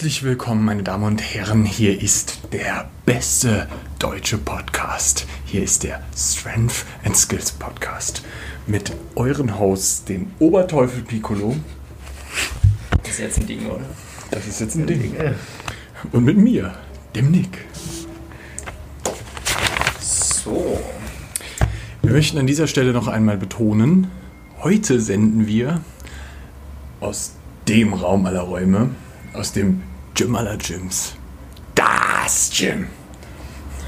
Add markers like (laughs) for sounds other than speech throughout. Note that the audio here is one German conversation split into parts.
Herzlich willkommen, meine Damen und Herren. Hier ist der beste deutsche Podcast. Hier ist der Strength and Skills Podcast mit euren Hosts, dem Oberteufel Piccolo. Das ist jetzt ein Ding, oder? Das ist jetzt ein Ding. Und mit mir, dem Nick. So. Wir möchten an dieser Stelle noch einmal betonen, heute senden wir aus dem Raum aller Räume, aus dem Gym aller Gyms. Das Gym.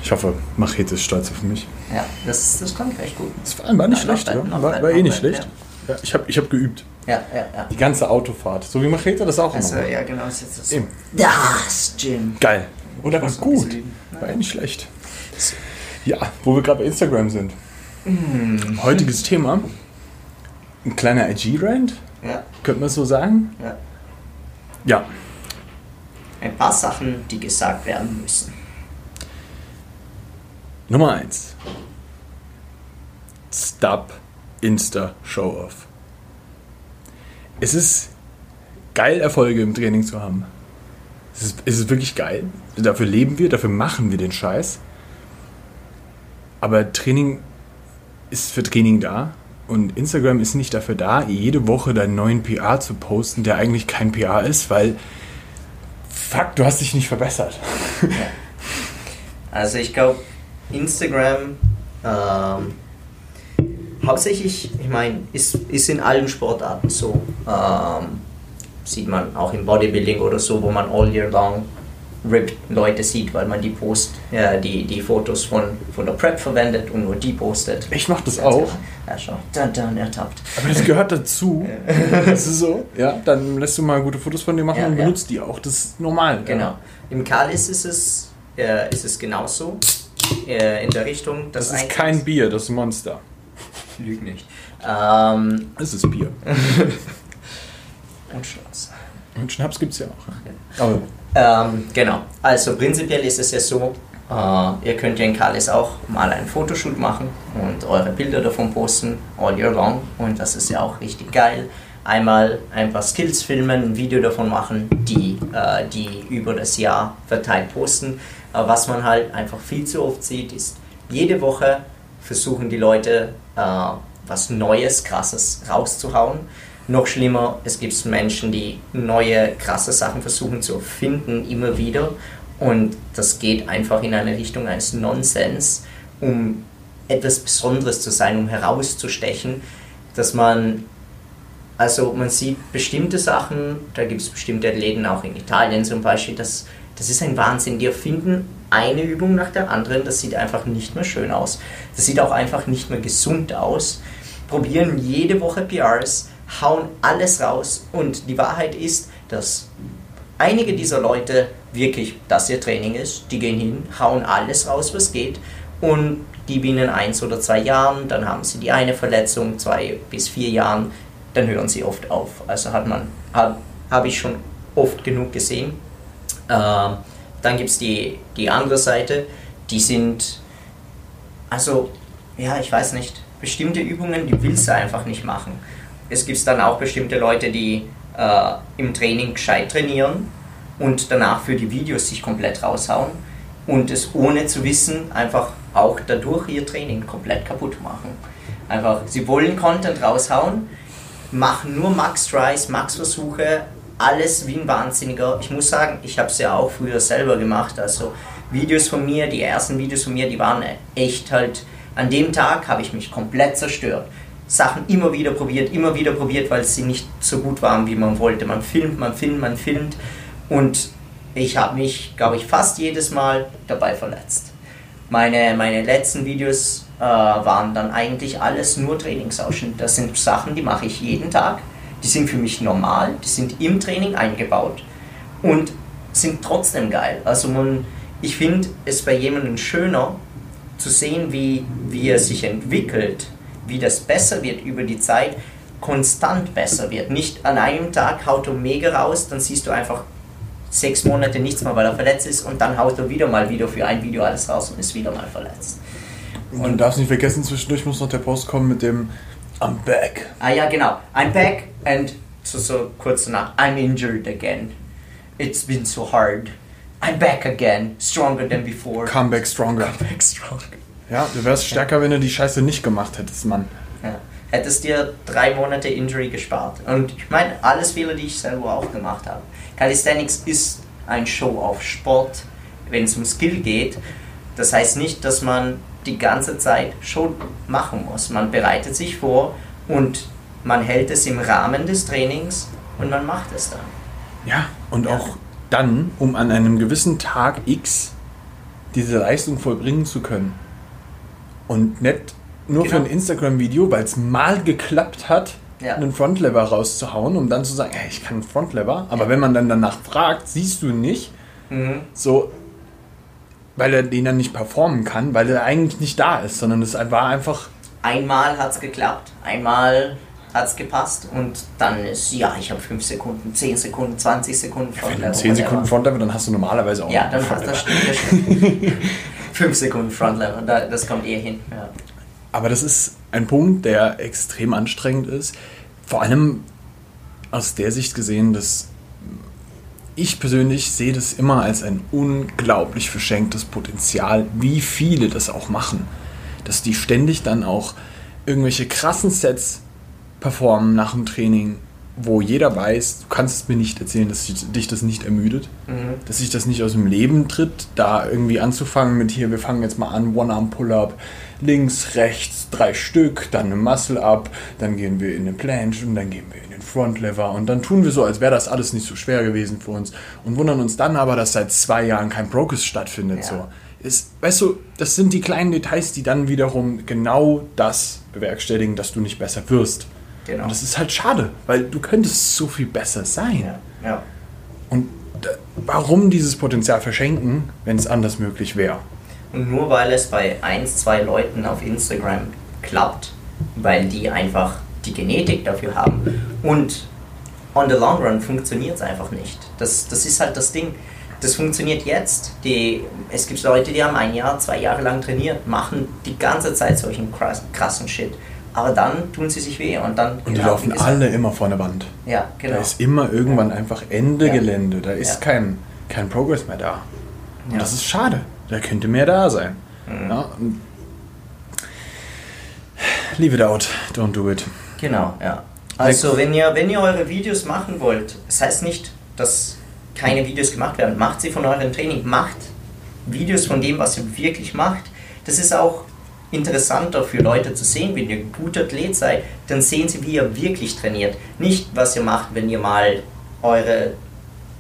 Ich hoffe, Machete ist stolz auf mich. Ja, das, das klingt recht gut. Das war, war nicht Ja, schlecht, oder? War, war eh nicht schlecht. Ja, ich habe ich hab geübt. Ja, ja, ja. Die ganze Autofahrt. So wie Machete das auch Also, immer. ja, genau, ist jetzt das. Eben. Das Gym. Geil. Oder war gut. War eh nicht schlecht. Ja, wo wir gerade bei Instagram sind. Mhm. Heutiges Thema. Ein kleiner IG-Rand, Ja, könnte man so sagen. ja. Ja, Ein paar Sachen, die gesagt werden müssen. Nummer 1. Stop Insta Show Off. Es ist geil, Erfolge im Training zu haben. Es ist, es ist wirklich geil. Dafür leben wir, dafür machen wir den Scheiß. Aber Training ist für Training da. Und Instagram ist nicht dafür da, jede Woche deinen neuen PR zu posten, der eigentlich kein PR ist, weil fuck, du hast dich nicht verbessert. (laughs) Also, ich glaube, Instagram, ähm, hauptsächlich, ich meine, ist, ist in allen Sportarten so. Ähm, sieht man auch im Bodybuilding oder so, wo man all year long ripped Leute sieht, weil man die Post, ja, die, die Fotos von, von der Prep verwendet und nur die postet. Ich mach das auch. Ja, schon. Dann, dann ertappt. Aber das gehört dazu. (laughs) Das ist so. Ja, dann lässt du mal gute Fotos von dir machen Ja, und ja. benutzt die auch. Das ist normal. Genau. Im Kalis ist es, äh, ist es genauso. Äh, in der Richtung. Das ist kein Bier, das ist Monster. Lüg nicht. Ähm, Das ist Bier. (laughs) und Schnaps. Und Schnaps gibt's ja auch. Aber Ähm, genau. Also prinzipiell ist es ja so, äh, ihr könnt ja in Kalis auch mal einen Fotoshoot machen und eure Bilder davon posten, all year long. Und das ist ja auch richtig geil. Einmal ein paar Skills filmen, ein Video davon machen, die, äh, die über das Jahr verteilt posten. Aber was man halt einfach viel zu oft sieht, ist, jede Woche versuchen die Leute äh, was Neues, Krasses rauszuhauen. Noch schlimmer, es gibt Menschen, die neue, krasse Sachen versuchen zu erfinden, immer wieder. Und das geht einfach in eine Richtung eines Nonsens, um etwas Besonderes zu sein, um herauszustechen, dass man, also man sieht bestimmte Sachen, da gibt es bestimmte Athleten, auch in Italien zum Beispiel, das, das ist ein Wahnsinn. Die erfinden eine Übung nach der anderen, das sieht einfach nicht mehr schön aus. Das sieht auch einfach nicht mehr gesund aus. Probieren jede Woche PRs, hauen alles raus und die Wahrheit ist, dass einige dieser Leute wirklich das ihr Training ist. Die gehen hin, hauen alles raus, was geht und geben ihnen eins oder zwei Jahren, dann haben sie die eine Verletzung, zwei bis vier Jahren, dann hören sie oft auf. Also hat man, habe hab ich schon oft genug gesehen. Ähm, dann gibt es die, die andere Seite, die sind, also, ja, ich weiß nicht, bestimmte Übungen, die willst du einfach nicht machen. Es gibt dann auch bestimmte Leute, die äh, im Training gescheit trainieren und danach für die Videos sich komplett raushauen und es ohne zu wissen einfach auch dadurch ihr Training komplett kaputt machen. Einfach, sie wollen Content raushauen, machen nur Max Tries, Max Versuche, alles wie ein Wahnsinniger. Ich muss sagen, ich habe es ja auch früher selber gemacht. Also Videos von mir, die ersten Videos von mir, die waren echt halt. An dem Tag habe ich mich komplett zerstört. Sachen immer wieder probiert, immer wieder probiert, weil sie nicht so gut waren, wie man wollte. Man filmt, man filmt, man filmt. Und ich habe mich, glaube ich, fast jedes Mal dabei verletzt. Meine, meine letzten Videos äh, waren dann eigentlich alles nur Trainingsausschnitt. Das sind Sachen, die mache ich jeden Tag. Die sind für mich normal, die sind im Training eingebaut und sind trotzdem geil. Also man, ich finde es bei jemandem schöner zu sehen, wie, wie er sich entwickelt, wie das besser wird über die Zeit, konstant besser wird. Nicht an einem Tag haut er mega raus, dann siehst du einfach sechs Monate nichts mehr, weil er verletzt ist und dann haut er wieder mal wieder für ein Video alles raus und ist wieder mal verletzt. Und du darfst nicht vergessen, zwischendurch muss noch der Post kommen mit dem I'm back. Ah ja, genau. I'm back and so, so kurz danach, I'm injured again. it's been so hard. I'm back again, stronger than before. Come back stronger. Come back stronger. Ja, du wärst stärker, wenn du die Scheiße nicht gemacht hättest, Mann. Ja. Hättest dir drei Monate Injury gespart. Und ich meine, alles Fehler, die ich selber auch gemacht habe. Calisthenics ist ein Show-off-Sport, wenn es um Skill geht. Das heißt nicht, dass man die ganze Zeit Show machen muss. Man bereitet sich vor und man hält es im Rahmen des Trainings und man macht es dann. Ja, und Ja. auch dann, um an einem gewissen Tag X diese Leistung vollbringen zu können. Und nicht nur für Genau. ein Instagram-Video, weil es mal geklappt hat, Ja. einen Frontlever rauszuhauen, um dann zu sagen, hey, ich kann einen Frontlever. Aber Ja. wenn man dann danach fragt, siehst du nicht, Mhm. so, weil er den dann nicht performen kann, weil er eigentlich nicht da ist, sondern es war einfach, Einmal hat es geklappt, einmal hat es gepasst und dann ist, ja, ich habe 5 Sekunden, 10 Sekunden, 20 Sekunden wenn du Frontlever, 10 Sekunden. Frontlever, dann hast du normalerweise auch Ja, dann hast das stimmt, das stimmt. 5 Sekunden Frontlever, da, das kommt eh hin. Ja. Aber das ist ein Punkt, der extrem anstrengend ist. Vor allem aus der Sicht gesehen, dass ich persönlich sehe das immer als ein unglaublich verschenktes Potenzial, wie viele das auch machen. Dass die ständig dann auch irgendwelche krassen Sets performen nach dem Training, wo jeder weiß, du kannst es mir nicht erzählen, dass dich das nicht ermüdet, Mhm. dass sich das nicht aus dem Leben tritt, da irgendwie anzufangen mit hier, wir fangen jetzt mal an, One-Arm-Pull-Up, links, rechts, drei Stück, dann eine Muscle-Up, dann gehen wir in den Planche und dann gehen wir in den Front-Lever und dann tun wir so, als wäre das alles nicht so schwer gewesen für uns und wundern uns dann aber, dass seit zwei Jahren kein Progress stattfindet. Ja. So. Ist, weißt du, das sind die kleinen Details, die dann wiederum genau das bewerkstelligen, dass du nicht besser wirst. Genau. Und das ist halt schade, weil du könntest so viel besser sein. Ja, ja. Und äh, warum dieses Potenzial verschenken, wenn es anders möglich wäre? Und nur weil es bei ein, zwei Leuten auf Instagram klappt, weil die einfach die Genetik dafür haben und on the long run funktioniert es einfach nicht. Das, das ist halt das Ding. Das funktioniert jetzt. Die, es gibt Leute, die haben ein Jahr, zwei Jahre lang trainiert, machen die ganze Zeit solchen krass, krassen Shit. Aber dann tun sie sich weh und dann. Und die genau, laufen alle immer vor der Wand. Ja, genau. Da ist immer irgendwann einfach Ende Ja. Gelände. Da ist Ja. kein, kein Progress mehr da. Und Ja. das ist schade. Da könnte mehr da sein. Mhm. Ja, leave it out. Don't do it. Genau, ja. Also wenn ihr, wenn ihr eure Videos machen wollt, das heißt nicht, dass keine Videos gemacht werden, macht sie von eurem Training, macht Videos von dem, was ihr wirklich macht. Das ist auch interessanter für Leute zu sehen, wenn ihr ein guter Athlet seid, dann sehen sie, wie ihr wirklich trainiert. Nicht, was ihr macht, wenn ihr mal eure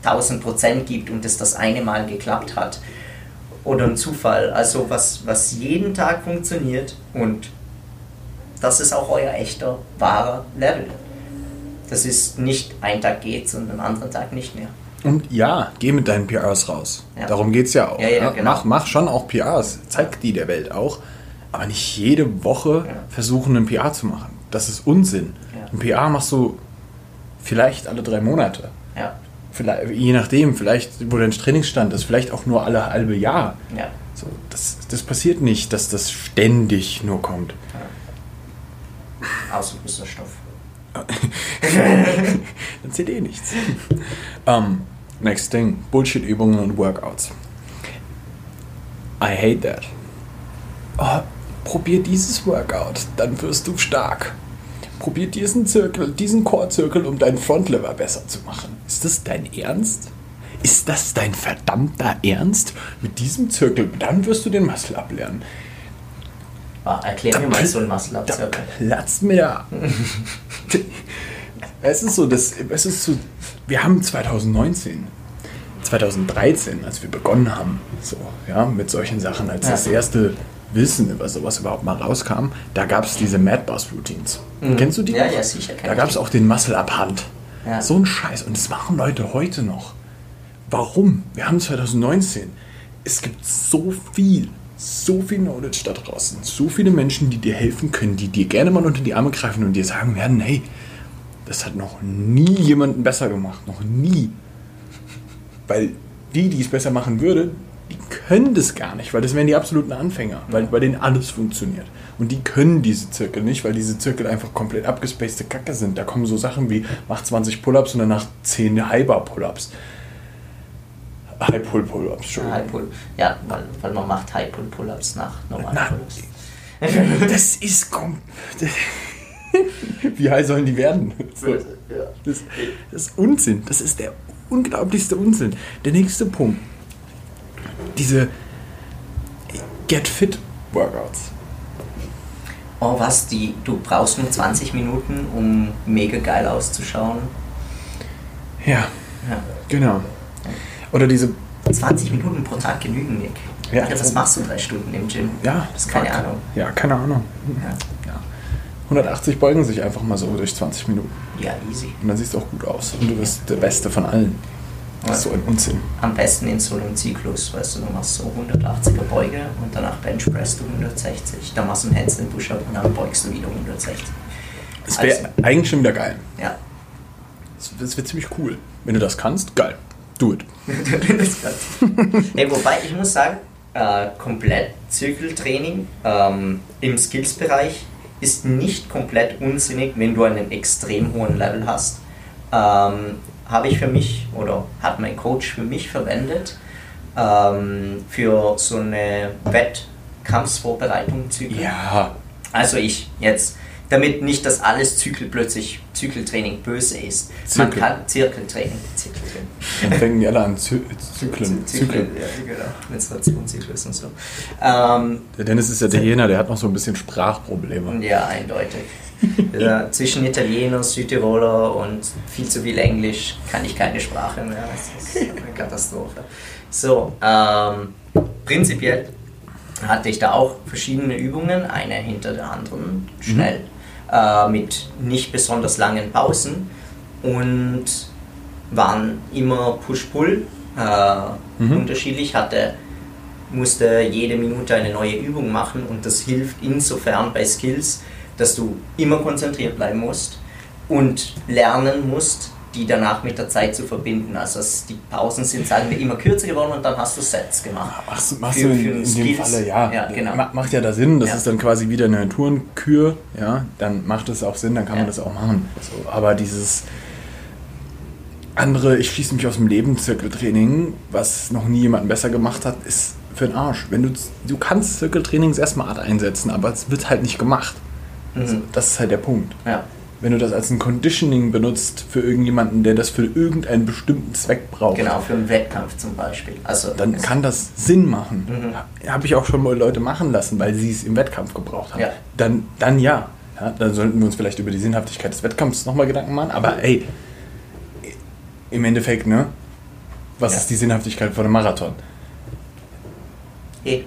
1000% gibt und es das eine Mal geklappt hat. Oder ein Zufall. Also was, was jeden Tag funktioniert und das ist auch euer echter, wahrer Level. Das ist nicht ein Tag geht's und am anderen Tag nicht mehr. Und ja, geh mit deinen PRs raus. Ja. Darum geht es ja auch. Ja, ja, ne? genau. mach, mach schon auch PRs. Zeig die der Welt auch. Aber nicht jede Woche Ja. versuchen, einen PR zu machen. Das ist Unsinn. Ja. Ein PR machst du vielleicht alle drei Monate. Ja, Vielleicht, je nachdem, vielleicht, wo dein Trainingsstand ist, vielleicht auch nur alle halbe Jahr. ja. So, das, das passiert nicht, dass das ständig nur kommt. Ausgebuster Stoff. (laughs) Dann zählt eh nichts. um, next thing, Bullshit-Übungen und Workouts. I hate that. Oh, probier dieses Workout, dann wirst du stark. Probier diesen Zirkel, diesen Core-Zirkel, um deinen Frontlever besser zu machen. Ist das dein Ernst? Ist das dein verdammter Ernst? Mit diesem Zirkel, dann wirst du den Muscle ablernen. Ah, erklär mir mal so ein muscle up Da circle platzt mir da. (laughs) es ist so, das, es ist so, wir haben 2019, 2013, als wir begonnen haben, so, ja, mit solchen Sachen, als Ja. das erste Wissen über sowas überhaupt mal rauskam, da gab es diese Mad Boss Routines. Mhm. Kennst du die? Ja, noch? ja, sicher Da gab es auch den Muscle Up Hand. Ja. So ein Scheiß. Und das machen Leute heute noch. Warum? Wir haben 2019. Es gibt so viel, so viel Knowledge da draußen. So viele Menschen, die dir helfen können, die dir gerne mal unter die Arme greifen und dir sagen werden, hey, das hat noch nie jemanden besser gemacht. Noch nie. Weil die, die es besser machen würde, die können das gar nicht, weil das wären die absoluten Anfänger, weil bei denen alles funktioniert. Und die können diese Zirkel nicht, weil diese Zirkel einfach komplett abgespacede Kacke sind. Da kommen so Sachen wie, mach 20 Pull-Ups und danach 10 High-Bar-Pull-Ups. High Pull Pull-Ups, Entschuldigung. High Pull. Ja, weil, weil man macht High Pull Pull-Ups nach normalen Pull-Ups. (laughs) Das ist kom (laughs) Wie high sollen die werden? So. Ja. Das, das ist Unsinn. Das ist der unglaublichste Unsinn. Der nächste Punkt. Diese Get Fit Workouts. Oh, was? Die, du brauchst nur 20 Minuten, um mega geil auszuschauen. Ja, Ja. genau. Oder diese 20 Minuten pro Tag genügen, Nick. Ja. Ja, das machst du drei Stunden im Gym. Ja, Das keine fuck. Ahnung. Ja, keine Ahnung. Ja. Ja. 180 beugen sich einfach mal so durch 20 Minuten. ja, easy. Und dann siehst du auch gut aus. Und du bist der Beste von allen. Das ist so ein Unsinn. Am besten in so einem Zyklus, weißt du, du machst so 180er Beuge und danach Benchpress du 160. Dann machst du einen Handstand Push-Up und dann beugst du wieder 160. Das wäre Also- eigentlich schon wieder geil. Ja. Das, das wäre ziemlich cool. Wenn du das kannst, geil. Do it. (laughs) nee, (laughs) wobei ich muss sagen, äh, komplett Zirkeltraining ähm, im Skills-Bereich ist nicht komplett unsinnig, wenn du einen extrem hohen Level hast. Ähm, Habe ich für mich oder hat mein Coach für mich verwendet ähm, für so eine Wettkampfsvorbereitung Zyklen. Ja. Also ich jetzt, damit nicht, dass alles Zykel plötzlich Zykkeltraining böse ist. Man Zirkel. kann Zirkeltraining, Zirkeltraining. Dann fängen die alle an Zy Zyklen. Zyklen, Zyklen. ja, genau. Menstruationszyklus und so. Ähm, Der Dennis ist ja der Jener, der hat noch so ein bisschen Sprachprobleme. ja, eindeutig. (laughs) ja, zwischen Italiener, Südtiroler und viel zu viel Englisch kann ich keine Sprache mehr. Das ist (laughs) eine Katastrophe. So, ähm, prinzipiell hatte ich da auch verschiedene Übungen, eine hinter der anderen, schnell, äh, mit nicht besonders langen Pausen und waren immer Push-Pull äh, Mhm. unterschiedlich, hatte musste jede Minute eine neue Übung machen und das hilft insofern bei Skills, dass du immer konzentriert bleiben musst und lernen musst, die danach mit der Zeit zu verbinden. Also die Pausen sind, sagen wir, immer kürzer geworden und dann hast du Sets gemacht. Machst, du- machst Für- du in, in dem. Falle, ja. Ja, genau. Ma- Macht ja da Sinn, das Ja. ist dann quasi wieder eine Tourenkür, ja, dann macht es auch Sinn, dann kann man Ja. das auch machen. So, aber dieses andere, ich schließe mich aus dem Leben Zirkeltraining, was noch nie jemanden besser gemacht hat, ist für den Arsch. Wenn du, du kannst Zirkeltrainings erstmal Art einsetzen, aber es wird halt nicht gemacht. Also, Mhm. das ist halt der Punkt. Ja. Wenn du das als ein Conditioning benutzt für irgendjemanden, der das für irgendeinen bestimmten Zweck braucht, Genau, für einen Wettkampf zum Beispiel. Also dann kann das Sinn machen. Mhm. Habe ich auch schon mal Leute machen lassen, weil sie es im Wettkampf gebraucht haben. Ja. Dann, dann ja. ja. Dann sollten wir uns vielleicht über die Sinnhaftigkeit des Wettkampfs nochmal Gedanken machen. Aber ey, im Endeffekt, ne? Was Ja. ist die Sinnhaftigkeit von einem Marathon? eh,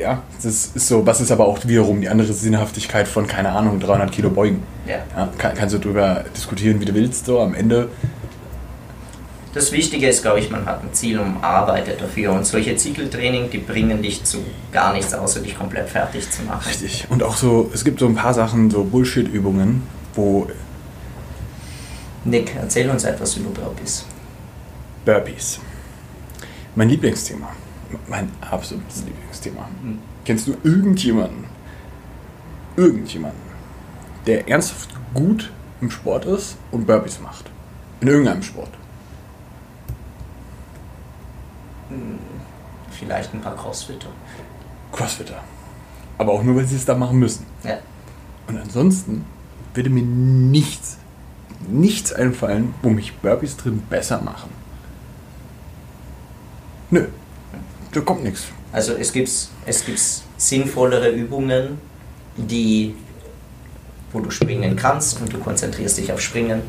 Ja, das ist so. Was ist aber auch wiederum die andere Sinnhaftigkeit von, keine Ahnung, 300 Kilo Beugen? ja. Ja, kann, kannst du drüber diskutieren, wie du willst, so am Ende. Das Wichtige ist, glaube ich, man hat ein Ziel und arbeitet dafür. Und solche Zykkeltraining, die bringen dich zu gar nichts, außer dich komplett fertig zu machen. Richtig. Und auch so, es gibt so ein paar Sachen, so Bullshit-Übungen, wo Nick, erzähl uns etwas über Burpees. Burpees. Mein Lieblingsthema. Mein absolutes Lieblingsthema. Hm. Kennst du irgendjemanden, irgendjemanden, der ernsthaft gut im Sport ist und Burpees macht? In irgendeinem Sport. Vielleicht ein paar Crossfitter. Crossfitter. Aber auch nur, weil sie es da machen müssen. Ja. Und ansonsten würde mir nichts, nichts einfallen, wo mich Burpees drin besser machen. Nö. Da kommt nichts. Also es gibt, es gibt sinnvollere Übungen, die, wo du springen kannst und du konzentrierst dich auf Springen,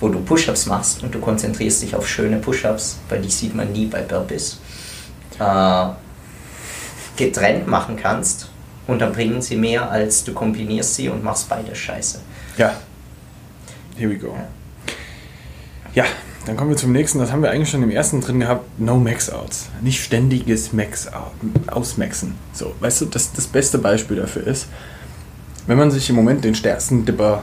wo du Push-Ups machst und du konzentrierst dich auf schöne Push-Ups, weil die sieht man nie bei Burpees, äh, getrennt machen kannst und dann bringen sie mehr, als du kombinierst sie und machst beide scheiße. Ja. Here we go. Ja, dann kommen wir zum nächsten. Das haben wir eigentlich schon im ersten drin gehabt. No Max-Outs. Nicht ständiges Max ausmaxen. So, weißt du, das, das beste Beispiel dafür ist, wenn man sich im Moment den stärksten Dipper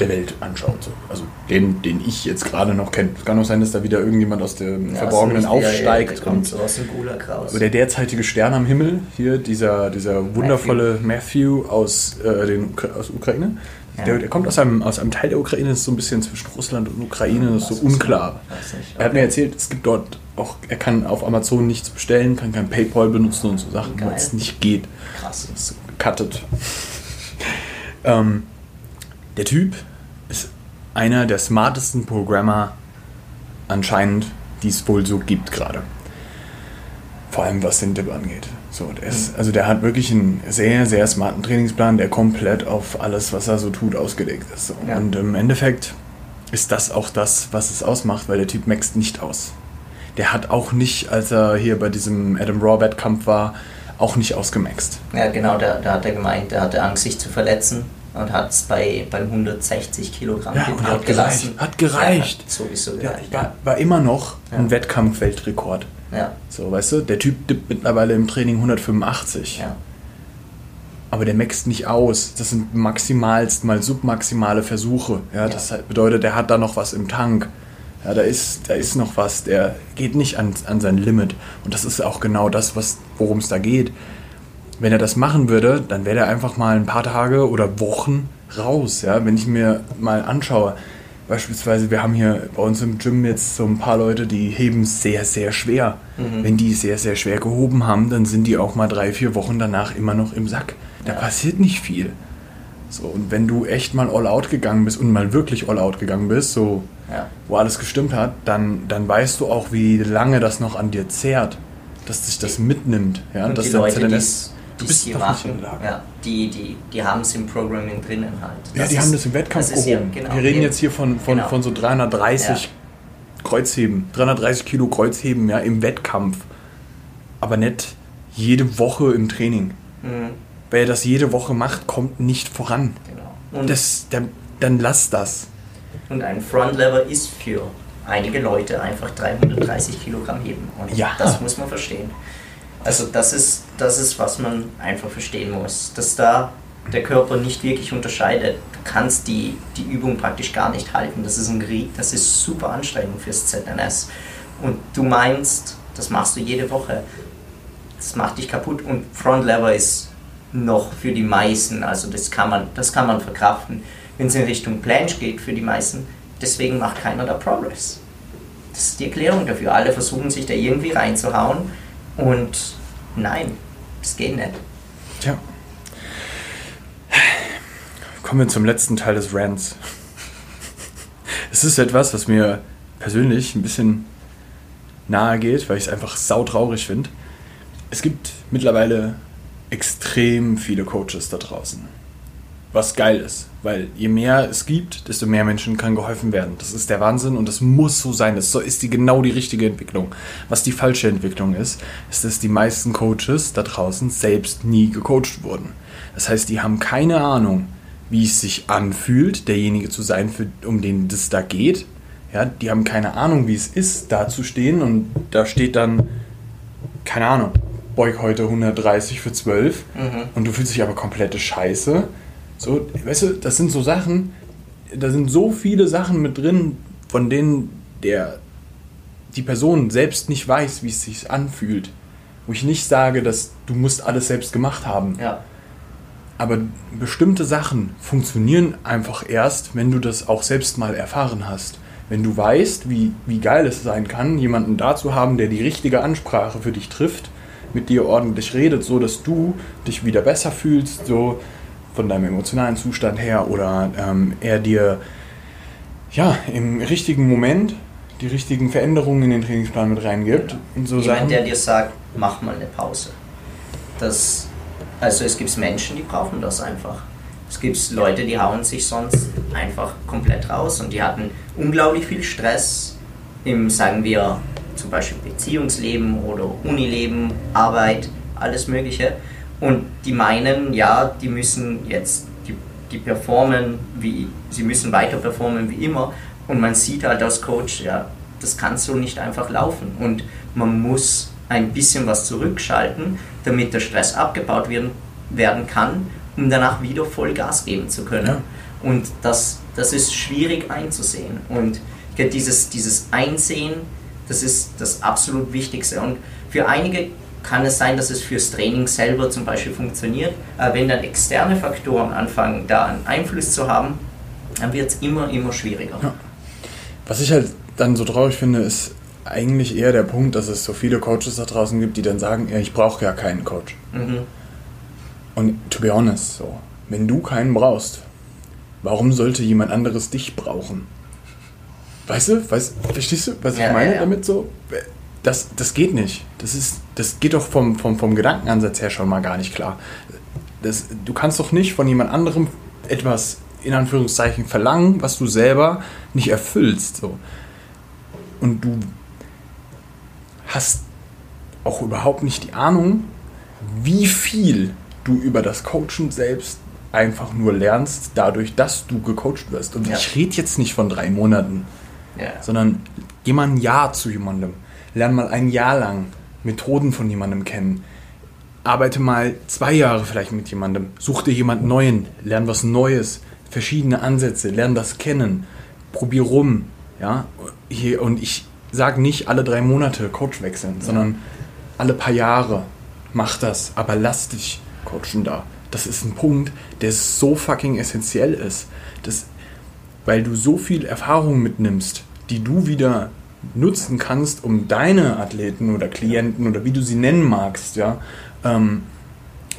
der Welt anschaut. So. Also den, den ich jetzt gerade noch kenne. Es kann auch sein, dass da wieder irgendjemand aus dem Ja, Verborgenen also der- aufsteigt. Der kommt und so aus dem Gulag raus. aber der derzeitige Stern am Himmel, hier, dieser, dieser wundervolle Matthew, aus, äh, den, aus Ukraine, Ja. der, der kommt aus einem, aus einem Teil der Ukraine, ist so ein bisschen zwischen Russland und Ukraine, das ist so unklar. nicht. Er hat mir erzählt, es gibt dort auch, er kann auf Amazon nichts bestellen, kann kein PayPal benutzen und so Sachen, weil es nicht geht. Krass. Das ist gecuttet. (laughs) ähm, der Typ ist einer der smartesten Programmer anscheinend, die es wohl so gibt gerade. Vor allem was den Dip angeht. So, der ist, also der hat wirklich einen sehr, sehr smarten Trainingsplan, der komplett auf alles, was er so tut, ausgelegt ist. Ja. Und im Endeffekt ist das auch das, was es ausmacht, weil der Typ maxt nicht aus. Der hat auch nicht, als er hier bei diesem Adam Raw Wettkampf war, auch nicht ausgemaxt. Ja, genau, da, da hat er gemeint, er hatte Angst, sich zu verletzen und hat es bei, beim 160 Kilogramm Ja, und hat gereicht. Hat gereicht. Ja, hat sowieso gereicht. war, war immer noch Ja. ein Wettkampf-Weltrekord. Ja, So, weißt du, der Typ dippt mittlerweile im Training 185. ja, Aber der maxt nicht aus. Das sind maximalst mal submaximale Versuche. Ja, das halt bedeutet, der hat da noch was im Tank. Ja, da ist, da ist noch was. Der geht nicht an, an sein Limit. Und das ist auch genau das, was, worum es da geht. Wenn er das machen würde, dann wäre er einfach mal ein paar Tage oder Wochen raus. Ja, wenn ich mir mal anschaue, beispielsweise, wir haben hier bei uns im Gym jetzt so ein paar Leute, die heben sehr, sehr schwer. Wenn die sehr, sehr schwer gehoben haben, dann sind die auch mal drei, vier Wochen danach immer noch im Sack. Da Ja. passiert nicht viel. So, und wenn du echt mal all out gegangen bist und mal wirklich all out gegangen bist, so ja. wo alles gestimmt hat, dann, dann weißt du auch, wie lange das noch an dir zehrt, dass sich das mitnimmt. Ja, Und dass die der Leute, die es du es hier machen, ja, die, die, die haben es im Programming drinnen halt. Ja, die ist- haben das im Wettkampf das ist ja- gehoben. genau, Wir reden eben. jetzt hier von, von, Genau. von so 330 Kreuzheben, 330 Kilo Kreuzheben ja, im Wettkampf. Aber nicht jede Woche im Training. Mhm, Wer das jede Woche macht, kommt nicht voran. genau. Und, Das, dann, dann lass das. und ein Frontlever ist für einige Leute einfach 330 Kilogramm heben. Und Ja. das muss man verstehen. Also das ist, das ist, was man einfach verstehen muss. Dass da der Körper nicht wirklich unterscheidet. Du kannst die, die Übung praktisch gar nicht halten. Das ist ein Krieg, das ist super anstrengend fürs ZNS. Und du meinst, das machst du jede Woche. Das macht dich kaputt. Und Front Lever ist noch für die meisten, also das kann man, das kann man verkraften. Wenn es in Richtung Planche geht für die meisten, deswegen macht keiner da Progress. Das ist die Erklärung dafür. Alle versuchen sich da irgendwie reinzuhauen und nein, das geht nicht. Tja. Kommen wir zum letzten Teil des Rants. Es ist etwas, was mir persönlich ein bisschen nahe geht, weil ich es einfach sautraurig finde. Es gibt mittlerweile extrem viele Coaches da draußen. Was geil ist, weil je mehr es gibt, desto mehr Menschen kann geholfen werden. Das ist der Wahnsinn und das muss so sein. Das so- ist die genau die richtige Entwicklung. Was die falsche Entwicklung ist, ist, dass die meisten Coaches da draußen selbst nie gecoacht wurden. Das heißt, die haben keine Ahnung, wie es sich anfühlt, derjenige zu sein, für, um den das da geht. Ja, die haben keine Ahnung, wie es ist, da zu stehen und da steht dann, keine Ahnung, Beug heute 130 für 12 Mhm. und du fühlst dich aber komplette Scheiße. So, weißt du, das sind so Sachen, da sind so viele Sachen mit drin, von denen der, die Person selbst nicht weiß, wie es sich anfühlt. Wo ich nicht sage, dass du musst alles selbst gemacht haben. Ja, Aber bestimmte Sachen funktionieren einfach erst, wenn du das auch selbst mal erfahren hast. Wenn du weißt, wie, wie geil es sein kann, jemanden da zu haben, der die richtige Ansprache für dich trifft, mit dir ordentlich redet, so dass du dich wieder besser fühlst, so von deinem emotionalen Zustand her oder ähm, er dir ja im richtigen Moment die richtigen Veränderungen in den Trainingsplan mit reingibt und so jemand, Sachen. der dir sagt, mach mal eine Pause. Das, also es gibt Menschen, die brauchen das einfach. Es gibt Leute, die hauen sich sonst einfach komplett raus und die hatten unglaublich viel Stress im, sagen wir, zum Beispiel Beziehungsleben oder Unileben, Arbeit, alles Mögliche. Und die meinen, ja, die müssen jetzt, die, die performen, wie, sie müssen weiter performen wie immer. Und man sieht halt als Coach, ja, das kann so nicht einfach laufen. Und man muss ein bisschen was zurückschalten, damit der Stress abgebaut werden, werden kann, um danach wieder voll Gas geben zu können. Ja. Und das, das ist schwierig einzusehen. Und dieses, dieses Einsehen, das ist das absolut Wichtigste. Und für einige kann es sein, dass es fürs Training selber zum Beispiel funktioniert. Aber wenn dann externe Faktoren anfangen, da einen Einfluss zu haben, dann wird es immer, immer schwieriger. Ja. Was ich halt dann so traurig finde, ist eigentlich eher der Punkt, dass es so viele Coaches da draußen gibt, die dann sagen, ja, ich brauche ja keinen Coach. Mhm. Und to be honest, so, wenn du keinen brauchst, warum sollte jemand anderes dich brauchen? Weißt du, weißt, verstehst du, was ja, ich meine ja, ja. damit so? Das, das geht nicht. Das, ist, das geht doch vom, vom, vom Gedankenansatz her schon mal gar nicht klar. Das, du kannst doch nicht von jemand anderem etwas in Anführungszeichen verlangen, was du selber nicht erfüllst. So. Und du hast auch überhaupt nicht die Ahnung, wie viel du über das Coachen selbst einfach nur lernst, dadurch, dass du gecoacht wirst. Und ja. ich rede jetzt nicht von drei Monaten, ja. sondern geh mal ein Jahr zu jemandem. Lern mal ein Jahr lang Methoden von jemandem kennen. Arbeite mal zwei Jahre vielleicht mit jemandem. Such dir jemand Neuen. Lern was Neues. Verschiedene Ansätze. Lern das kennen. Probier rum. Ja? Hier, und ich sage nicht alle drei Monate Coach wechseln, ja. sondern alle paar Jahre. Mach das. Aber lass dich coachen da. Das ist ein Punkt, der so fucking essentiell ist. Das, weil du so viel Erfahrung mitnimmst, die du wieder nutzen kannst, um deine Athleten oder Klienten oder wie du sie nennen magst, ja, ähm,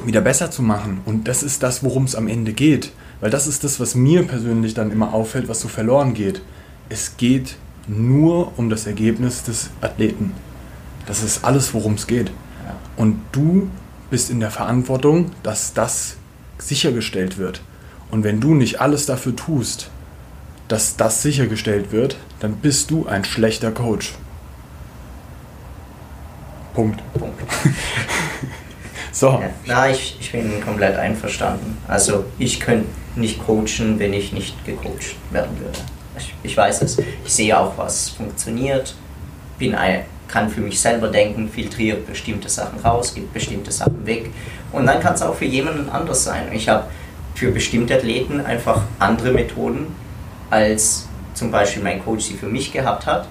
wieder besser zu machen. Und das ist das, worum es am Ende geht. Weil das ist das, was mir persönlich dann immer auffällt, was so verloren geht. Es geht nur um das Ergebnis des Athleten. Das ist alles, worum es geht. Und du bist in der Verantwortung, dass das sichergestellt wird. Und wenn du nicht alles dafür tust, dass das sichergestellt wird, dann bist du ein schlechter Coach. Punkt. Punkt. (laughs) so. Na, ich, ich bin komplett einverstanden. Also ich könnte nicht coachen, wenn ich nicht gecoacht werden würde. Ich, ich weiß es. Ich sehe auch, was funktioniert. Bin ein, kann für mich selber denken, filtriert bestimmte Sachen raus, gibt bestimmte Sachen weg. Und dann kann es auch für jemanden anders sein. Ich habe für bestimmte Athleten einfach andere Methoden, als zum Beispiel mein Coach sie für mich gehabt hat.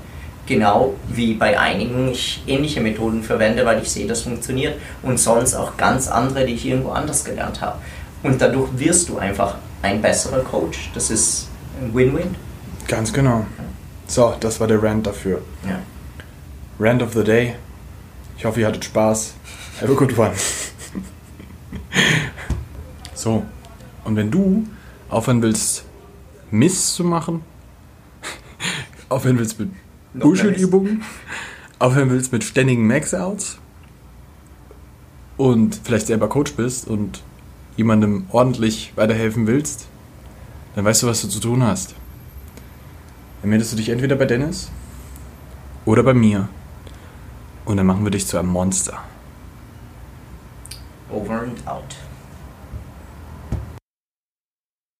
Genau wie bei einigen ich ähnliche Methoden verwende, weil ich sehe, das funktioniert. Und sonst auch ganz andere, die ich irgendwo anders gelernt habe. Und dadurch wirst du einfach ein besserer Coach. Das ist ein Win-Win. Ganz genau. So, das war der Rant dafür. Ja. Rant of the Day. Ich hoffe, ihr hattet Spaß. Have a good one. (laughs) so, und wenn du aufhören willst, Mist zu machen, aufhören willst mit Bullshit-Übungen, aufhören willst mit ständigen Max-Outs und vielleicht selber Coach bist und jemandem ordentlich weiterhelfen willst, dann weißt du, was du zu tun hast. Dann meldest du dich entweder bei Dennis oder bei mir. Und dann machen wir dich zu einem Monster. Over and out.